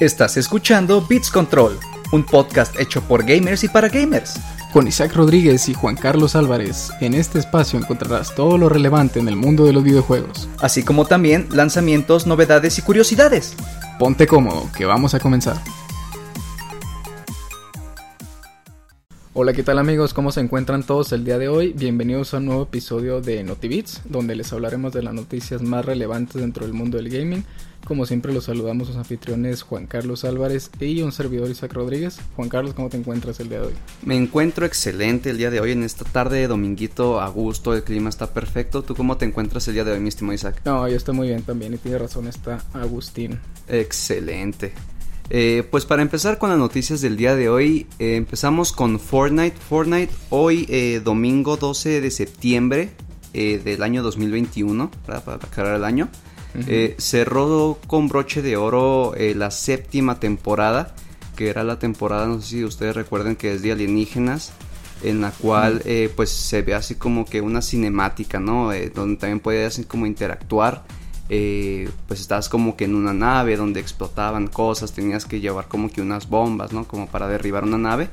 Estás escuchando Beats Control, un podcast hecho por gamers y para gamers. Con Isaac Rodríguez y Juan Carlos Álvarez, en este espacio encontrarás todo lo relevante en el mundo de los videojuegos. Así como también lanzamientos, novedades y curiosidades. Ponte cómodo, que vamos a comenzar. Hola, ¿qué tal amigos? ¿Cómo se encuentran todos el día de hoy? Bienvenidos a un nuevo episodio de NotiBits, donde les hablaremos de las noticias más relevantes dentro del mundo del gaming. Como siempre los saludamos los anfitriones Juan Carlos Álvarez y un servidor Isaac Rodríguez. Juan Carlos, ¿cómo te encuentras el día de hoy? Me encuentro excelente el día de hoy, en esta tarde de dominguito a gusto, el clima está perfecto. ¿Tú cómo te encuentras el día de hoy, mi estimado Isaac? No, yo estoy muy bien también y tiene razón, está Agustín. Excelente. Eh, pues para empezar con las noticias del día de hoy, eh, empezamos con Fortnite. Fortnite hoy, eh, domingo 12 de septiembre del año 2021, para, para aclarar el año, cerró con broche de oro la séptima temporada, que era la temporada, no sé si ustedes recuerden que es de alienígenas, en la cual pues se ve así como que una cinemática, ¿no? donde también puede así como interactuar eh, pues estabas como que en una nave donde explotaban cosas, tenías que llevar como que unas bombas, ¿no? Como para derribar una nave.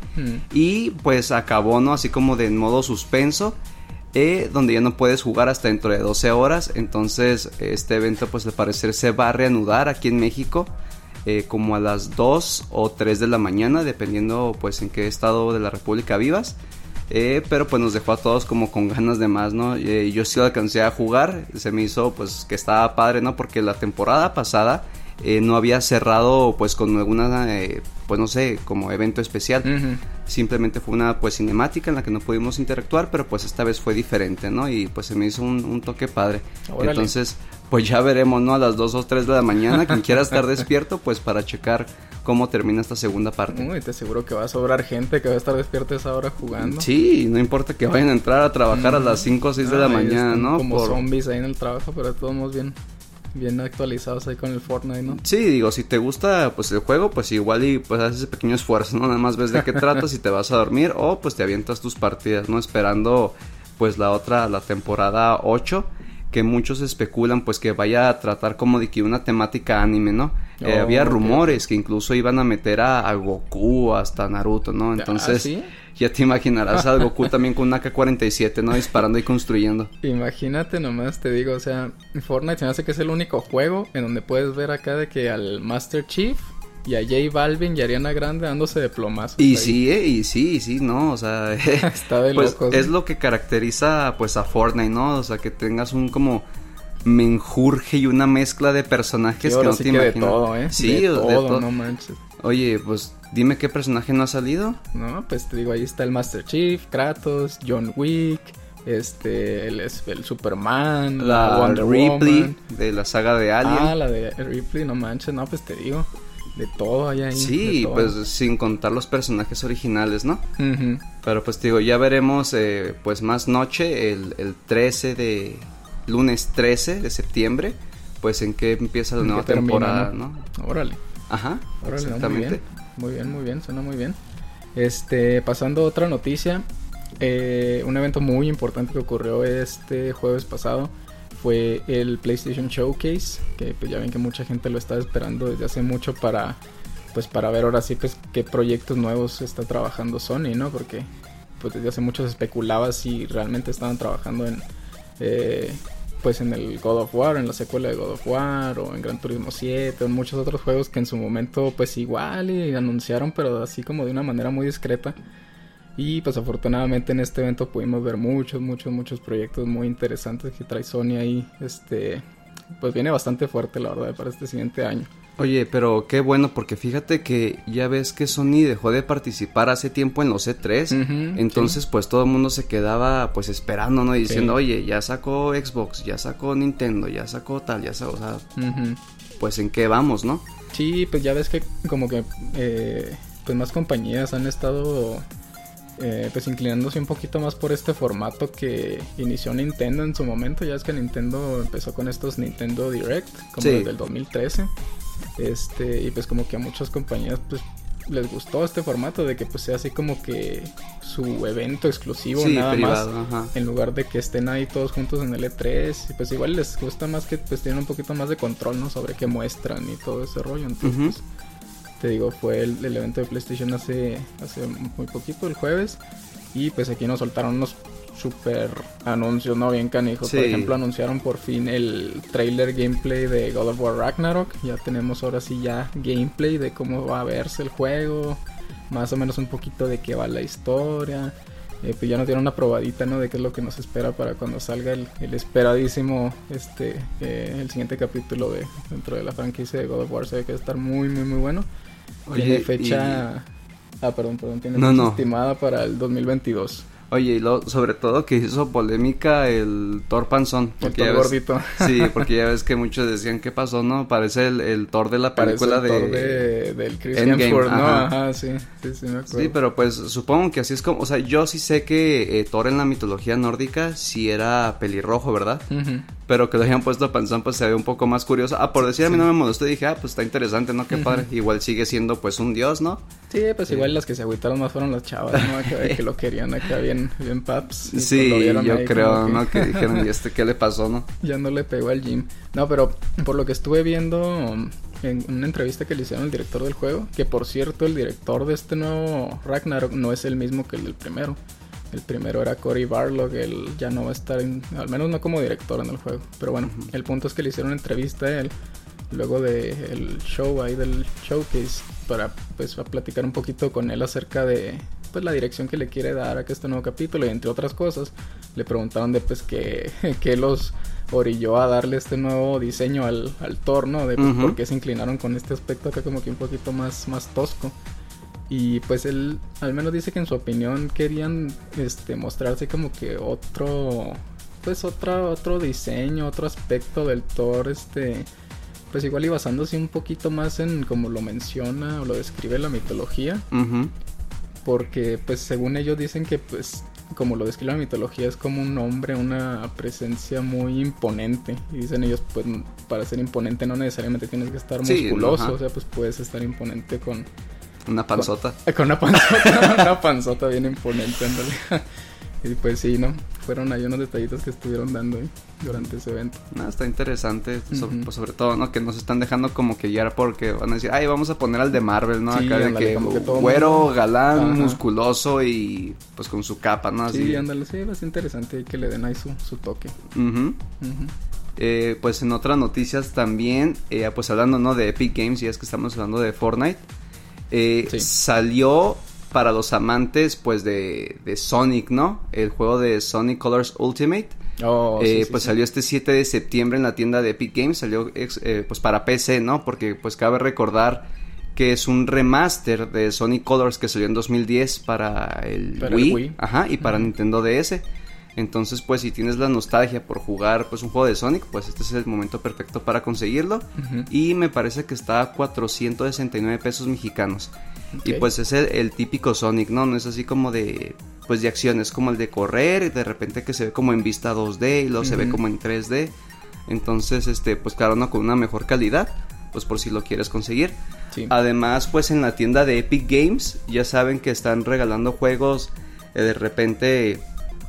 Y pues acabó, ¿no? Así como de en modo suspenso. Eh, donde ya no puedes jugar hasta dentro de 12 horas. Entonces este evento pues al parecer se va a reanudar aquí en México. Eh, como a las 2 o 3 de la mañana, dependiendo pues en qué estado de la República vivas. Eh, pero pues nos dejó a todos como con ganas de más, ¿no? Eh, yo sí alcancé a jugar, se me hizo pues que estaba padre, ¿no? Porque la temporada pasada eh, no había cerrado pues con alguna, pues no sé, como evento especial. Simplemente fue una pues cinemática en la que no pudimos interactuar, pero pues esta vez fue diferente, ¿no? Y pues se me hizo un, toque padre. Entonces, pues ya veremos, ¿no? A las 2 o 3 de la mañana, quien quiera estar despierto, pues para checar cómo termina esta segunda parte. Uy, te aseguro que va a sobrar gente que va a estar despierta esa hora jugando. Sí, no importa que vayan a entrar a trabajar a las 5 o 6 de la mañana, ¿no? Como zombies ahí en el trabajo, pero todos bien bien actualizados ahí con el Fortnite, ¿no? Sí, digo, si te gusta pues el juego, pues igual y pues haces ese pequeño esfuerzo, ¿no? Nada más ves de qué tratas y te vas a dormir o pues te avientas tus partidas, ¿no? Esperando pues la otra, la temporada 8 que muchos especulan pues que vaya a tratar como de que una temática anime, ¿no? Eh, había rumores que incluso iban a meter a, Goku hasta Naruto, ¿no? Ah, Entonces, ya te imaginarás a Goku también con una K-47, ¿no? Disparando y construyendo. Imagínate nomás, te digo, o sea, Fortnite se me hace que es el único juego en donde puedes ver acá de que al Master Chief y a J Balvin y Ariana Grande dándose de plomazos. Y sí, eh, y sí, y sí, no, o sea, Está de pues es lo que caracteriza pues a Fortnite, ¿no? O sea, que tengas un como menjurje y una mezcla de personajes que no te imaginas. De todo, ¿eh? Sí, de, todo, no manches. Oye, pues dime qué personaje no ha salido. No, pues te digo, ahí está el Master Chief, Kratos, John Wick, este, el, el Superman, la Wonder Ripley de la saga de Alien. Ah, la de Ripley, no manches, no, pues te digo de todo allá ahí. Sí, pues sin contar los personajes originales, ¿no? Pero pues digo, ya veremos eh, pues más noche, el, el 13 de... lunes 13 de septiembre, pues en qué empieza la nueva temporada, ¿no? Órale. Ajá, Órale, exactamente. muy, bien, muy bien, suena muy bien. Este, pasando a otra noticia, eh, un evento muy importante que ocurrió este jueves pasado fue el PlayStation Showcase, que pues ya ven que mucha gente lo está esperando desde hace mucho para pues para ver ahora sí pues qué proyectos nuevos está trabajando Sony, ¿no? Porque pues desde hace mucho se especulaba si realmente estaban trabajando en eh, pues en el God of War, en la secuela de God of War o en Gran Turismo 7 o en muchos otros juegos que en su momento pues igual y anunciaron pero así como de una manera muy discreta. Y pues afortunadamente en este evento pudimos ver muchos, muchos, muchos proyectos muy interesantes que trae Sony ahí. Este, pues viene bastante fuerte la verdad para este siguiente año. Oye, pero qué bueno porque fíjate que ya ves que Sony dejó de participar hace tiempo en los E3, entonces pues todo el mundo se quedaba pues esperando, ¿no? Y diciendo, oye, ya sacó Xbox, ya sacó Nintendo, ya sacó tal, ya sacó, o sea, pues en qué vamos, ¿no? Sí, pues ya ves que como que eh, pues más compañías han estado eh, pues inclinándose un poquito más por este formato que inició Nintendo en su momento. Ya es que Nintendo empezó con estos Nintendo Direct, como desde el 2013. Este, y pues como que a muchas compañías pues les gustó este formato de que pues sea así como que su evento exclusivo nada más en lugar de que estén ahí todos juntos en el E3 y pues igual les gusta más que pues tienen un poquito más de control no sobre qué muestran y todo ese rollo entonces pues, Te digo, fue el, el evento de PlayStation hace, hace muy poquito, el jueves. Y pues aquí nos soltaron unos super anuncios, ¿no? Bien canijos. Sí. Por ejemplo, anunciaron por fin el trailer gameplay de God of War Ragnarok. Ya tenemos ahora sí ya gameplay de cómo va a verse el juego. Más o menos un poquito de qué va la historia. Eh, pues ya nos dieron una probadita, ¿no? De qué es lo que nos espera para cuando salga el, el esperadísimo, este, eh, el siguiente capítulo de dentro de la franquicia de God of War. Se ve que va a estar muy, muy, muy bueno. tiene fecha... Ah, perdón, perdón. Tiene No, fecha no. estimada para el 2022. Oye, y lo, sobre todo que hizo polémica el Thor Panzón. El Porque Thor ya ves- gordito. Sí, porque ya ves que muchos decían, ¿qué pasó? No, parece el, el Thor de la Parece película el de... Thor de... del Chris Hemsworth, ¿no? ajá. Ajá, sí, sí, sí, me acuerdo. Sí, pero pues supongo que así es como... O sea, yo sí sé que eh, Thor en la mitología nórdica sí era pelirrojo, ¿verdad? Ujú. Pero que lo hayan puesto a Panzón pues se ve un poco más curioso. Ah, por decir a mí Sí. no me molestó y dije, ah, pues está interesante, ¿no? Qué padre. Igual sigue siendo pues un dios, ¿no? Sí, pues igual las que se agüitaron más fueron las chavas, ¿no? Que, que lo querían acá bien, bien paps. y pues Sí, lo yo ahí creo, que ¿no? Que dijeron, ¿y este qué le pasó, no? Ya no le pegó al gym. No, pero por lo que estuve viendo en una entrevista que le hicieron al director del juego, que por cierto el director de este nuevo Ragnarok no es el mismo que el del primero. El primero era Cory Barlog, él ya no va a estar, en- al menos no como director en el juego. Pero bueno, el punto es que le hicieron una entrevista a él, luego del show ahí del showcase, para pues a platicar un poquito con él acerca de pues la dirección que le quiere dar a este nuevo capítulo y entre otras cosas le preguntaron de pues que, que los orilló a darle este nuevo diseño al, al Thor, ¿no? De pues, por qué se inclinaron con este aspecto acá como que un poquito más, más tosco. Y pues él al menos dice que en su opinión querían este mostrarse como que otro pues otro otro diseño, otro aspecto del Thor este pues igual y basándose un poquito más en como lo menciona o lo describe la mitología, Ujú. porque pues según ellos dicen que pues como lo describe la mitología es como un hombre, una presencia muy imponente. Y dicen ellos pues para ser imponente no necesariamente tienes que estar musculoso, o sea pues puedes estar imponente con Una panzota. con una panzota, una panzota bien imponente, ándale. Y pues sí, ¿no? Fueron ahí unos detallitos que estuvieron dando ahí durante ese evento. No, está interesante, so- pues, sobre todo, ¿no? Que nos están dejando como que guiar porque van a decir, ay, vamos a poner al de Marvel, ¿no? Sí, Acá de que, como que todo güero, mundo- galán, Ajá. musculoso y pues con su capa, ¿no? Así. Sí, ándale, sí, es interesante que le den ahí su, su toque. Eh, pues en otras noticias también, eh, pues hablando, ¿no? De Epic Games, y es que estamos hablando de Fortnite. Eh, Sí. Salió para los amantes, pues, de, de Sonic, ¿no? El juego de Sonic Colors Ultimate. Oh, Eh, sí, pues sí. salió este 7 de septiembre en la tienda de Epic Games, salió ex- eh, pues para PC, ¿no? Porque pues cabe recordar que es un remaster de Sonic Colors que salió en 2010 para el, Para el Wii, Wii. ajá, y para. Nintendo DS. Entonces, pues si tienes la nostalgia por jugar pues un juego de Sonic, pues este es el momento perfecto para conseguirlo. Y me parece que está a 469 pesos mexicanos. Y pues es el, el típico Sonic, ¿no? No es así como de, pues de acción, es como el de correr y de repente que se ve como en vista 2D y luego se ve como en 3D. Entonces, este, pues claro, no con una mejor calidad, pues por si lo quieres conseguir. Sí. Además, pues en la tienda de Epic Games ya saben que están regalando juegos eh, de repente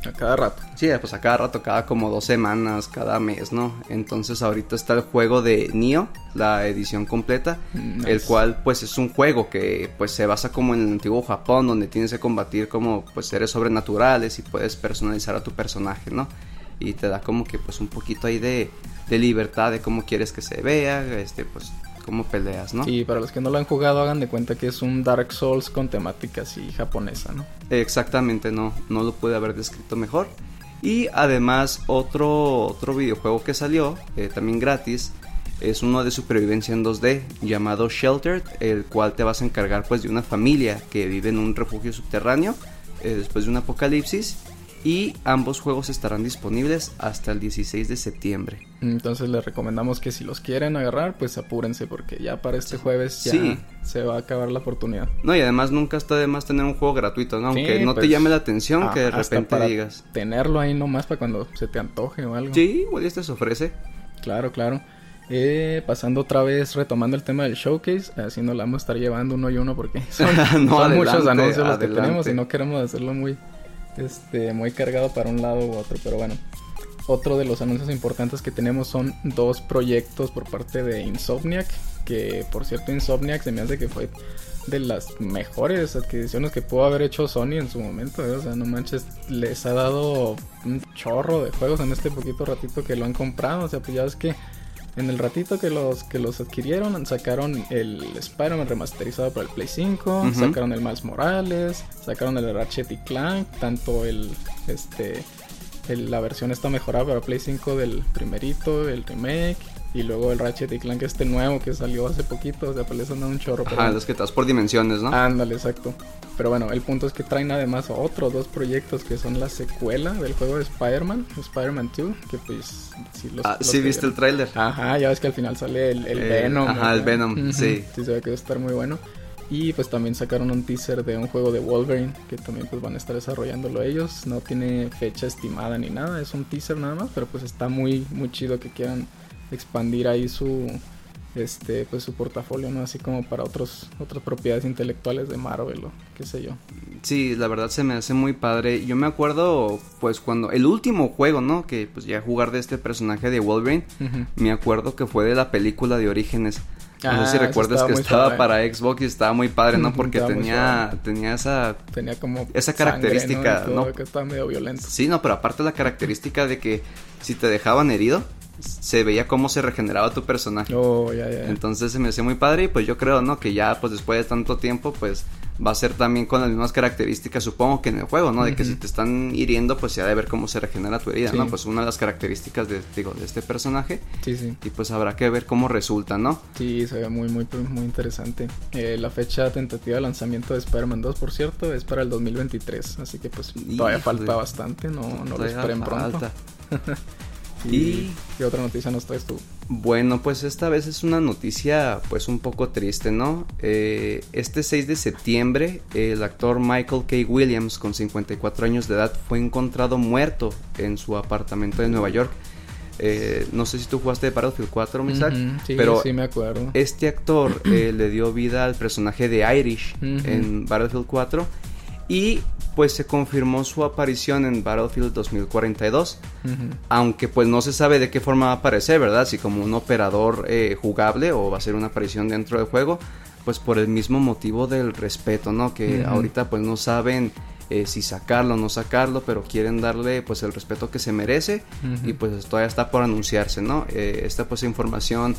A cada rato. Sí, pues a cada rato, cada como dos semanas, cada mes, ¿no? Entonces ahorita está el juego de Nioh, la edición completa, Nice. el cual pues es un juego que pues se basa como en el antiguo Japón, donde tienes que combatir como pues seres sobrenaturales y puedes personalizar a tu personaje, ¿no? Y te da como que pues un poquito ahí de, de libertad de cómo quieres que se vea, este pues cómo peleas, ¿no? Y para los que no lo han jugado, hagan de cuenta que es un Dark Souls con temática así japonesa, ¿no? Exactamente, no, no lo pude haber descrito mejor. Y además otro, otro videojuego que salió, eh, también gratis, es uno de supervivencia en 2D llamado Sheltered, el cual te vas a encargar pues de una familia que vive en un refugio subterráneo eh, después de un apocalipsis. Y ambos juegos estarán disponibles hasta el 16 de septiembre. Entonces les recomendamos que si los quieren agarrar, pues apúrense porque ya para este jueves ya Sí. se va a acabar la oportunidad. No, y además nunca está de más tener un juego gratuito, ¿no? Aunque Sí, no te pues, llame la atención, que de repente para digas. Tenerlo ahí nomás para cuando se te antoje o algo. Sí, igual este se ofrece. Claro, claro. Eh, pasando otra vez, retomando el tema del showcase, así nos la vamos a estar llevando uno y uno porque son, No, son muchos adelante, anuncios los que tenemos y no queremos hacerlo muy, este, muy cargado para un lado u otro, pero bueno. Otro de los anuncios importantes que tenemos son dos proyectos por parte de Insomniac que por cierto Insomniac se me hace que fue de las mejores adquisiciones que pudo haber hecho Sony en su momento. ¿eh? O sea, no manches, les ha dado un chorro de juegos en este poquito ratito que lo han comprado. O sea, pues ya ves que en el ratito que los que los adquirieron, sacaron el Spider-Man remasterizado para el Play 5, sacaron el Miles Morales, sacaron el Ratchet y Clank, tanto el este la versión está mejorada para Play 5 del primerito, el remake y luego el Ratchet y Clank este nuevo que salió hace poquito, o sea, pues les han dado un chorro. Ajá, los que estás por dimensiones, ¿no? Ándale, exacto. Pero bueno, el punto es que traen además otros dos proyectos que son la secuela del juego de Spider-Man, Spider-Man 2, que pues... Sí, los, ah, sí viste el tráiler. Ajá, ya ves que al final sale el, el eh, Venom. Ajá, el Venom, sí. Sí, se ve que va a estar muy bueno. Y pues también sacaron un teaser de un juego de Wolverine que también pues van a estar desarrollándolo ellos. No tiene fecha estimada ni nada, es un teaser nada más, pero pues está muy muy chido que quieran expandir ahí su este pues su portafolio, ¿no? Así como para otros otras propiedades intelectuales de Marvel o qué sé yo. Sí, la verdad se me hace muy padre. Yo me acuerdo pues cuando el último juego, ¿no? Que pues ya jugar de este personaje de Wolverine, me acuerdo que fue de la película de Orígenes. No sé si ah, recuerdas que estaba para Xbox y estaba muy padre, ¿no? Porque tenía tenía esa tenía como esa característica, ¿no? Que estaba medio violento. Sí, no, pero aparte la característica de que si te dejaban herido, se veía cómo se regeneraba tu personaje. Oh, ya, ya. Entonces se me hacía muy padre y pues yo creo, ¿no? Que ya pues después de tanto tiempo pues va a ser también con las mismas características supongo que en el juego, ¿no? De que si te están hiriendo pues ya de ver cómo se regenera tu herida, ¿no? Pues una de las características de, digo, de este personaje. Sí, sí. Y pues habrá que ver cómo resulta, ¿no? Sí, se ve muy, muy, muy interesante. Eh, la fecha tentativa de lanzamiento de Spider-Man 2, por cierto, es para el 2023, así que pues todavía falta bastante, no, no lo esperen pronto. ¿Y qué otra noticia nos traes tú? Bueno, pues esta vez es una noticia pues un poco triste, ¿no? Eh, este 6 de septiembre el actor Michael K. Williams con 54 años de edad fue encontrado muerto en su apartamento de Nueva York. Eh, no sé si tú jugaste Battlefield 4, Misak, sí, pero sí me acuerdo. Este actor eh, le dio vida al personaje de Irish en Battlefield 4 y pues se confirmó su aparición en Battlefield 2042, aunque pues no se sabe de qué forma va a aparecer, ¿verdad? Si como un operador eh, jugable o va a ser una aparición dentro del juego, pues por el mismo motivo del respeto, ¿no? Que ahorita pues no saben eh, si sacarlo o no sacarlo, pero quieren darle pues el respeto que se merece y pues todavía está por anunciarse, ¿no? Eh, esta pues información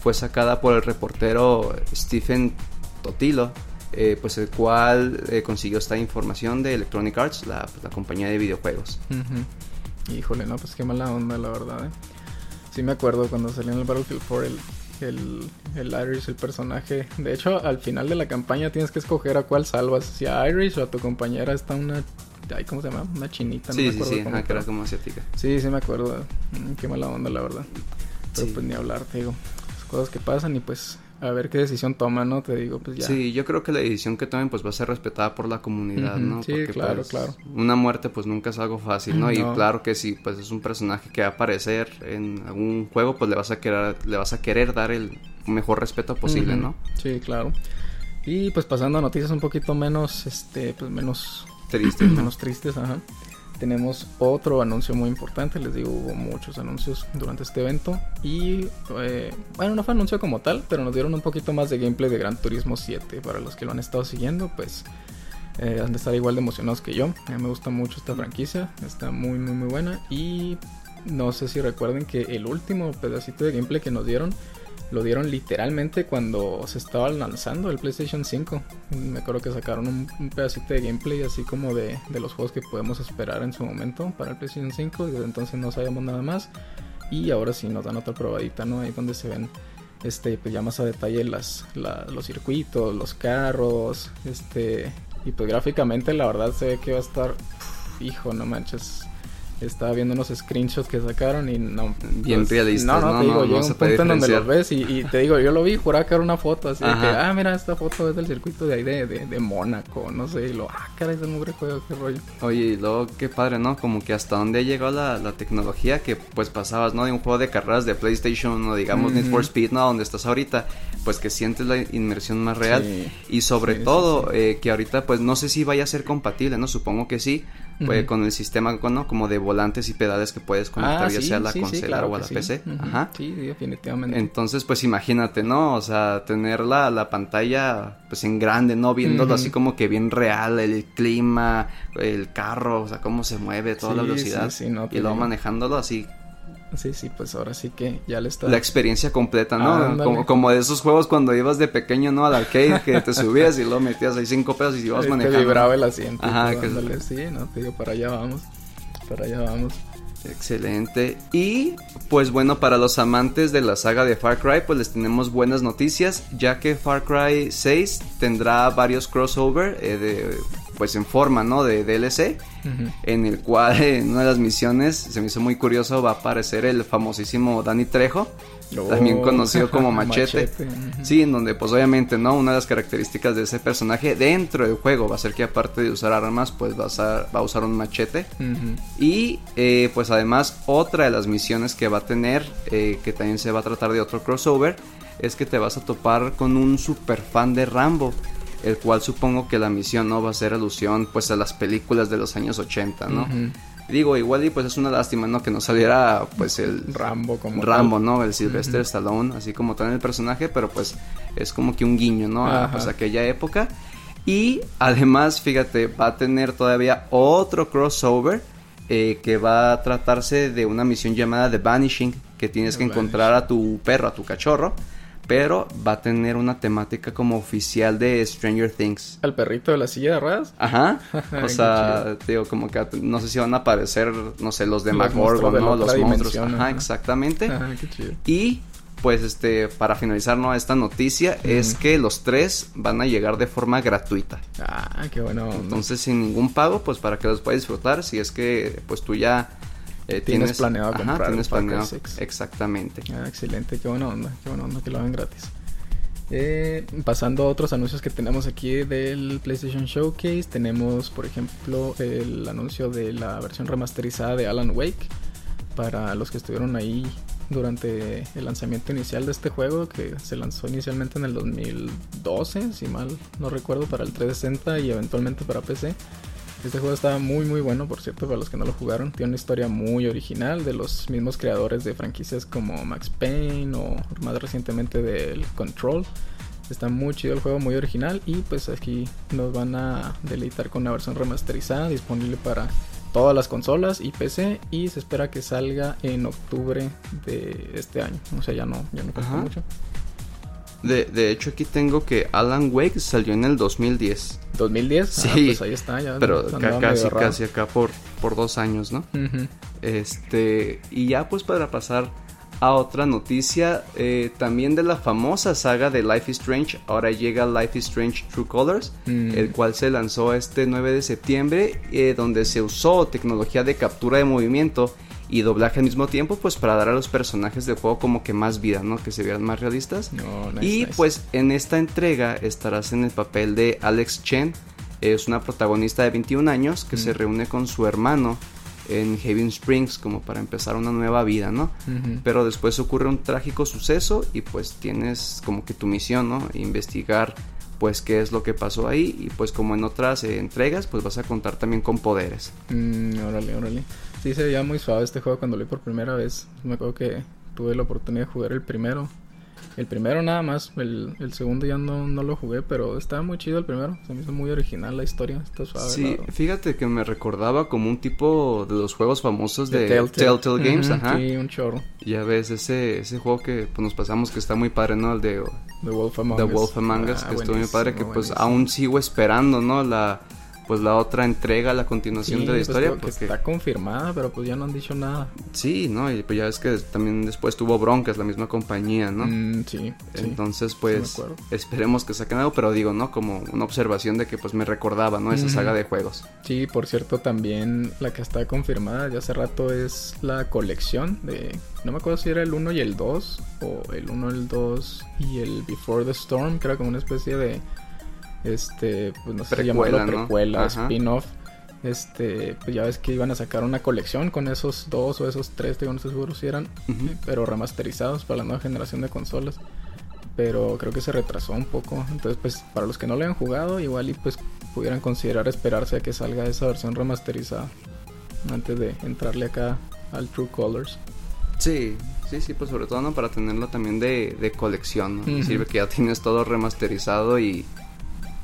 fue sacada por el reportero Stephen Totilo eh, pues el cual eh, consiguió esta información de Electronic Arts, la, pues, compañía de videojuegos. Híjole, no, pues qué mala onda, la verdad. ¿eh? Sí me acuerdo cuando salió en el Battlefield 4 el, el, el, Irish, el personaje. De hecho, al final de la campaña tienes que escoger a cuál salvas, si a Irish o a tu compañera. Está una... ¿Cómo se llama? Una chinita, no me acuerdo. Sí, sí, que era como asiática. Sí, sí me acuerdo. Mm, qué mala onda, la verdad. Pero pues ni hablar, te digo. cosas que pasan y pues a ver qué decisión toman, ¿no? Te digo, pues ya. Sí, yo creo que la decisión que tomen pues va a ser respetada por la comunidad, ¿no? Sí, claro, pues, claro. Una muerte pues nunca es algo fácil, ¿no? Y claro que si pues es un personaje que va a aparecer en algún juego, pues le vas a querer, le vas a querer dar el mejor respeto posible, ¿no? Sí, claro. Y pues pasando a noticias un poquito menos, este, pues menos... Tristes. menos tristes, ajá tenemos otro anuncio muy importante. Les digo, hubo muchos anuncios durante este evento. Y eh, bueno, no fue anuncio como tal, pero nos dieron un poquito más de gameplay de Gran Turismo 7. Para los que lo han estado siguiendo, pues eh, han de estar igual de emocionados que yo. A mí me gusta mucho esta franquicia, está muy, muy, muy buena. Y no sé si recuerden que el último pedacito de gameplay que nos dieron lo dieron literalmente cuando se estaba lanzando el PlayStation 5. Me acuerdo que sacaron un, pedacito de gameplay así como de, los juegos que podemos esperar en su momento para el PlayStation 5 y desde entonces no sabíamos nada más. Y ahora sí nos dan otra probadita, ¿no? Ahí donde se ven este pues ya más a detalle las, los circuitos, los carros, este y pues gráficamente la verdad se ve que va a estar hijo, no manches, estaba viendo unos screenshots que sacaron y no. Bien pues, realistas. No, no, no, te digo, llega un punto en donde los ves y, te digo, yo lo vi, juraba que era una foto así de que, ah, mira, esta foto es del circuito de ahí de, de, Mónaco, no sé, y lo, ah, caray, es el mugre juego, qué rollo. Oye, y luego, qué padre, ¿no? Como que hasta dónde ha llegado la, la tecnología que pues pasabas, ¿no? De un juego de carreras de PlayStation o digamos Need for Speed, ¿no? Donde estás ahorita, pues que sientes la inmersión más real. Y sobre todo, eh, que ahorita pues no sé si vaya a ser compatible, ¿no? Supongo que sí, pues, con el sistema, ¿no? Como de volantes y pedales que puedes conectar Ah, ya sí, sea a la sí, sí, consola claro o a la. PC. Ajá. Sí, definitivamente. Entonces, pues imagínate, ¿no? O sea, tener la, la pantalla pues en grande, ¿no? Viéndolo así como que bien real, el clima, el carro, o sea, cómo se mueve, toda la velocidad. sí, sí, no, y luego digo. manejándolo así, Sí, sí, pues ahora sí que ya le está... la experiencia completa, ¿no? Ah, como, como de esos juegos cuando ibas de pequeño, ¿no? Al arcade, que te subías y luego metías ahí cinco pesos y ibas Ahí te manejando. vibraba el asiento. Ajá, todo, que- ándale, sí, no, te digo, para allá vamos. Para allá vamos. Excelente. Y pues bueno, para los amantes de la saga de Far Cry, pues les tenemos buenas noticias, ya que Far Cry 6 tendrá varios crossover eh, de pues en forma, ¿no? De DLC, En el cual en una de las misiones se me hizo muy curioso va a aparecer el famosísimo Danny Trejo, también Oh, conocido como Machete. Sí, en donde pues obviamente, ¿no? Una de las características de ese personaje dentro del juego va a ser que aparte de usar armas, pues va a usar, va a usar un machete. Y eh, pues además otra de las misiones que va a tener, eh, que también se va a tratar de otro crossover, es que te vas a topar con un super fan de Rambo. El cual supongo que la misión no va a ser alusión pues a las películas de los años 80, ¿no? Digo, igual y pues es una lástima, ¿no? Que no saliera pues el Rambo como Rambo, tal. ¿no? El Sylvester. Stallone, así como tal en el personaje, pero pues es como que un guiño, ¿no? A pues, aquella época. Y además, fíjate, va a tener todavía otro crossover eh, que va a tratarse de una misión llamada The Vanishing, que tienes The que encontrar a tu perro, a tu cachorro, pero va a tener una temática como oficial de Stranger Things. Al perrito de la silla de ruedas. Ajá, o sea, digo, como que no sé si van a aparecer, no sé, los de McGorgon, ¿no? Los monstruos, ajá. exactamente. Ajá, qué chido. Y pues este, para finalizar ¿no? esta noticia, es que los tres van a llegar de forma gratuita. Ah, qué bueno. Entonces, sin ningún pago, pues para que los puedas disfrutar, si es que pues tú ya eh, Tienes planeado ajá, comprar tienes el planeado, 6. exactamente. Ah, excelente, qué buena onda, qué buena onda que lo hagan gratis. Eh, pasando a otros anuncios que tenemos aquí del PlayStation Showcase, tenemos por ejemplo el anuncio de la versión remasterizada de Alan Wake. Para los que estuvieron ahí durante el lanzamiento inicial de este juego, que se lanzó inicialmente en el 2012, si mal no recuerdo, para el 360 y eventualmente para PC. Este juego está muy muy bueno, por cierto, para los que no lo jugaron. Tiene una historia muy original de los mismos creadores de franquicias como Max Payne o más recientemente del Control. Está muy chido el juego, muy original y pues aquí nos van a deleitar con una versión remasterizada disponible para todas las consolas y PC y se espera que salga en octubre de este año. O sea, ya no, ya no mucho. De, de hecho, aquí tengo que Alan Wake salió en el 2010, 2010, Sí, ah, pues ahí está, ya pero ca- casi, casi acá por, por dos años, ¿no? Este, y ya pues para pasar a otra noticia, eh, también de la famosa saga de Life is Strange, ahora llega Life is Strange True Colors, Mm. el cual se lanzó este 9 de septiembre, eh, donde se usó tecnología de captura de movimiento y doblaje al mismo tiempo, pues para dar a los personajes del juego como que más vida, ¿no? Que se vieran más realistas. No, nice, y nice. pues en esta entrega estarás en el papel de Alex Chen, es una protagonista de 21 años que Mm. se reúne con su hermano en Haven Springs como para empezar una nueva vida, ¿no? Ujú. Pero después ocurre un trágico suceso y pues tienes como que tu misión, ¿no? Investigar pues qué es lo que pasó ahí y pues como en otras eh, entregas pues vas a contar también con poderes. Mm, órale, órale. Sí, se veía muy suave este juego cuando lo vi por primera vez. Me acuerdo que tuve la oportunidad de jugar el primero. El primero nada más, el, el segundo ya no, no lo jugué, pero estaba muy chido el primero. Se me hizo muy original la historia, está suave. Sí, la- fíjate que me recordaba como un tipo de los juegos famosos de, de Telltale, Games, Ujú, ajá. Sí, un chorro. Ya ves ese ese juego que pues, nos pasamos que está muy padre, ¿no? El de The Wolf Among The Us. Wolf Among Us, Ah, que estuvo muy padre, que buenísimo, pues buenísimo. aún sigo esperando, ¿no? La pues la otra entrega, la continuación Sí, de la pues, historia, porque está confirmada, pero pues ya no han dicho nada. sí, ¿no? Y pues ya ves que también después tuvo broncas la misma compañía, ¿no? Mm, sí. Entonces, pues, esperemos que saquen algo, pero digo, ¿no? Como una observación de que, pues, me recordaba, ¿no? Esa saga de juegos. Sí, por cierto, también la que está confirmada ya hace rato es la colección de... No me acuerdo si era el 1 y el 2, o el 1, el 2 y el Before the Storm, que era como una especie de... Este, pues no sé si Precuela, llamarlo ¿no? precuela, spin-off. Este, pues ya ves que iban a sacar una colección con esos dos o esos tres, digo, no estoy seguro si eran, pero remasterizados para la nueva generación de consolas. Pero creo que se retrasó un poco. Entonces, pues para los que no le han jugado, igual y pues pudieran considerar esperarse a que salga esa versión remasterizada. antes de entrarle acá al True Colors. Sí, sí, sí, pues sobre todo no para tenerlo también de, de colección, ¿no? Ujú. Sirve que ya tienes todo remasterizado y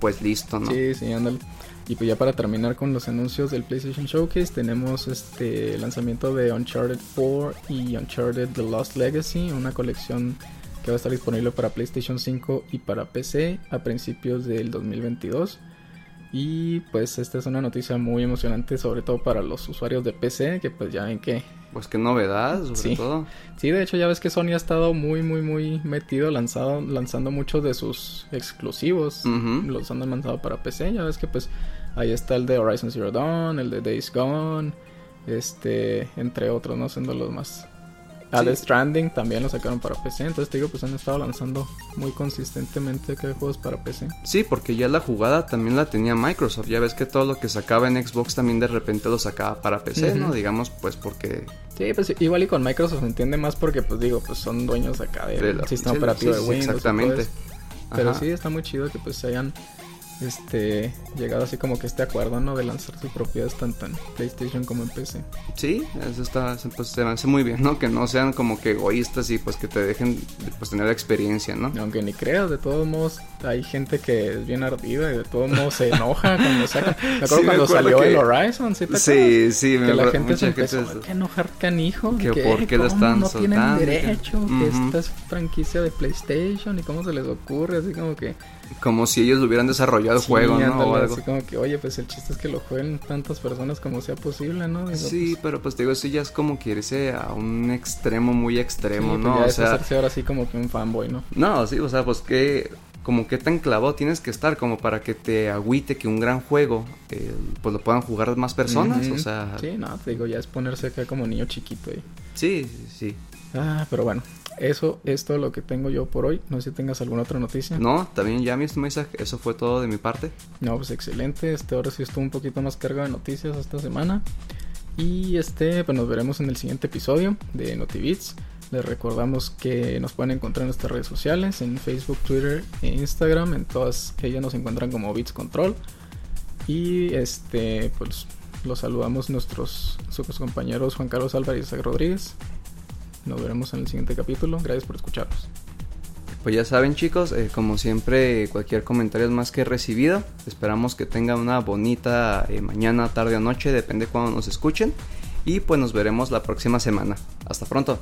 pues listo, ¿no? Sí, sí, ándale. Y pues ya para terminar con los anuncios del PlayStation Showcase, tenemos este lanzamiento de Uncharted 4 y Uncharted The Lost Legacy, una colección que va a estar disponible para PlayStation 5 y para PC a principios del 2022. Y pues esta es una noticia muy emocionante, sobre todo para los usuarios de PC, que pues ya ven que Pues qué novedad, sobre Sí. todo. Sí, de hecho ya ves que Sony ha estado muy, muy, muy metido lanzado, lanzando muchos de sus exclusivos. Los han lanzado para PC. Ya ves que pues ahí está el de Horizon Zero Dawn, el de Days Gone, este, entre otros, no siendo los más. A Sí. The Stranding también lo sacaron para PC. Entonces te digo, pues han estado lanzando muy consistentemente que juegos para PC. Sí, porque ya la jugada también la tenía Microsoft. Ya ves que todo lo que sacaba en Xbox también de repente lo sacaba para PC, ¿no? Digamos, pues porque... Sí, pues igual y con Microsoft se entiende más porque pues digo, pues son dueños acá del de la- sistema sí, operativo sí, de Windows. Exactamente. Pero Ajá. sí, está muy chido que pues se hayan este llegado así como que este acuerdo, ¿no? De lanzar sus propiedades tanto en PlayStation como en PC. Sí, eso está, pues se me hace muy bien, ¿no? Que no sean como que egoístas y pues que te dejen pues tener la experiencia, ¿no? Aunque ni creas, de todos modos hay gente que es bien ardida y de todos modos se enoja cuando sacan. Me acuerdo Sí, me cuando acuerdo salió que- el Horizon, ¿sí te acuerdas? Sí, sí, me Que la acuerdo- gente se empezó gente- a enojar canijo. que que por qué lo están no tienen soltando, que- derecho, que Ujú. esta es franquicia de PlayStation y cómo se les ocurre, así como que... Como si ellos hubieran desarrollado el Sí, juego, ¿no? ándale, O algo. Así como que, oye, pues el chiste es que lo jueguen tantas personas como sea posible, ¿no? Digo, Sí, pues, pero pues te digo, eso ya es como que irse a un extremo muy extremo, sí, pues ¿no? ya O es sea, hacerse ahora sí como que un fanboy, ¿no? no, sí, o sea, pues que como que tan clavado tienes que estar como para que te agüite que un gran juego eh, pues lo puedan jugar más personas, o sea, sí, Sí, no, te digo, ya es ponerse acá como niño chiquito ahí. sí, sí. Ah, pero bueno, eso es todo lo que tengo yo por hoy. No sé si tengas alguna otra noticia. No, también ya mi estimado Isaac, eso fue todo de mi parte. No, pues excelente. Este ahora sí estuvo un poquito más cargado de noticias esta semana. Y este, pues nos veremos en el siguiente episodio de NotiBits. Les recordamos que nos pueden encontrar en nuestras redes sociales, en Facebook, Twitter e Instagram. En todas ellas nos encuentran como Bits Control. Y este, pues los saludamos nuestros sus compañeros Juan Carlos Álvarez y Isaac Rodríguez. Nos veremos en el siguiente capítulo. Gracias por escucharnos. Pues ya saben chicos, eh, como siempre cualquier comentario es más que recibido. Esperamos que tengan una bonita eh, mañana, tarde o noche, depende cuando nos escuchen. Y pues nos veremos la próxima semana. Hasta pronto.